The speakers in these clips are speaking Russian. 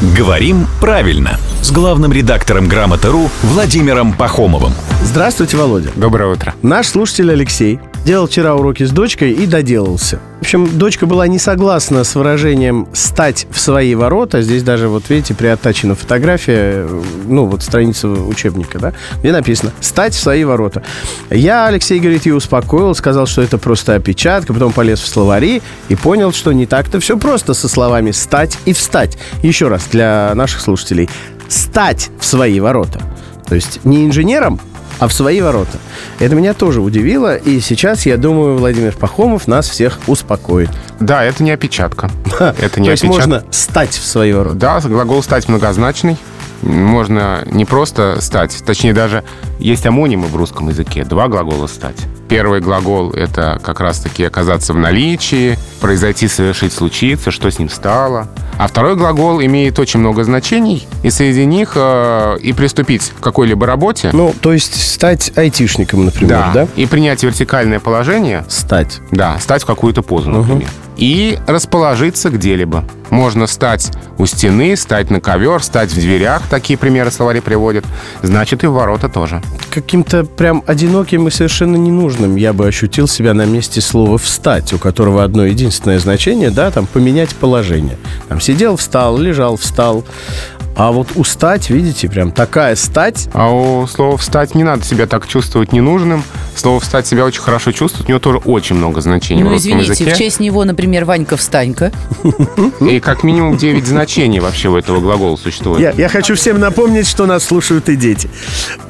«Говорим правильно» с главным редактором «Грамоты.ру» Владимиром Пахомовым. Здравствуйте, Володя. Доброе утро. Наш слушатель Алексей делал вчера уроки с дочкой и доделался. В общем, дочка была не согласна с выражением «стать в свои ворота». Здесь даже, вот видите, приоттачена фотография, ну, вот страница учебника, да, где написано «стать в свои ворота». Я, Алексей, говорит, ее успокоил, сказал, что это просто опечатка, потом полез в словари и понял, что не так-то все просто со словами «стать» и «встать». Еще раз для наших слушателей. «Стать в свои ворота». То есть не инженером, а в свои ворота. Это меня тоже удивило, и сейчас, я думаю, Владимир Пахомов нас всех успокоит. Да, это не опечатка. Это не То есть можно стать в свои ворота. Да, глагол «стать» многозначный. Можно не просто стать, точнее даже есть амонимы в русском языке. Два глагола «стать». Первый глагол — это как раз-таки оказаться в наличии, произойти, совершить, случиться, что с ним стало. А второй глагол имеет очень много значений, и среди них э, и приступить к какой-либо работе, Ну, то есть стать айтишником, например, да? и принять вертикальное положение, Стать. Да, стать в какую-то позу, например. И расположиться где-либо. Можно стать у стены, стать на ковер, стать в дверях. Такие примеры словари приводят. Значит, и в ворота тоже. Каким-то прям одиноким и совершенно ненужным я бы ощутил себя на месте слова «встать», у которого одно единственное значение, да, там, поменять положение. Там сидел, встал, лежал, встал. А вот устать, видите, прям такая стать, А у слова «встать» не надо себя так чувствовать ненужным. Слово «встать» себя очень хорошо чувствует. У него тоже очень много значений в Ну, русском извините, языке. в честь него, например, Ванька Встанька. И как минимум 9 значений вообще у этого глагола существует. Я, я хочу всем напомнить, что нас слушают и дети.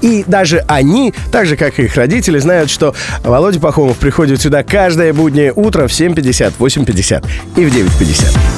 И даже они, так же, как и их родители, знают, что Володя Пахомов приходит сюда каждое буднее утро в 7.50, 8.50 и в 9.50.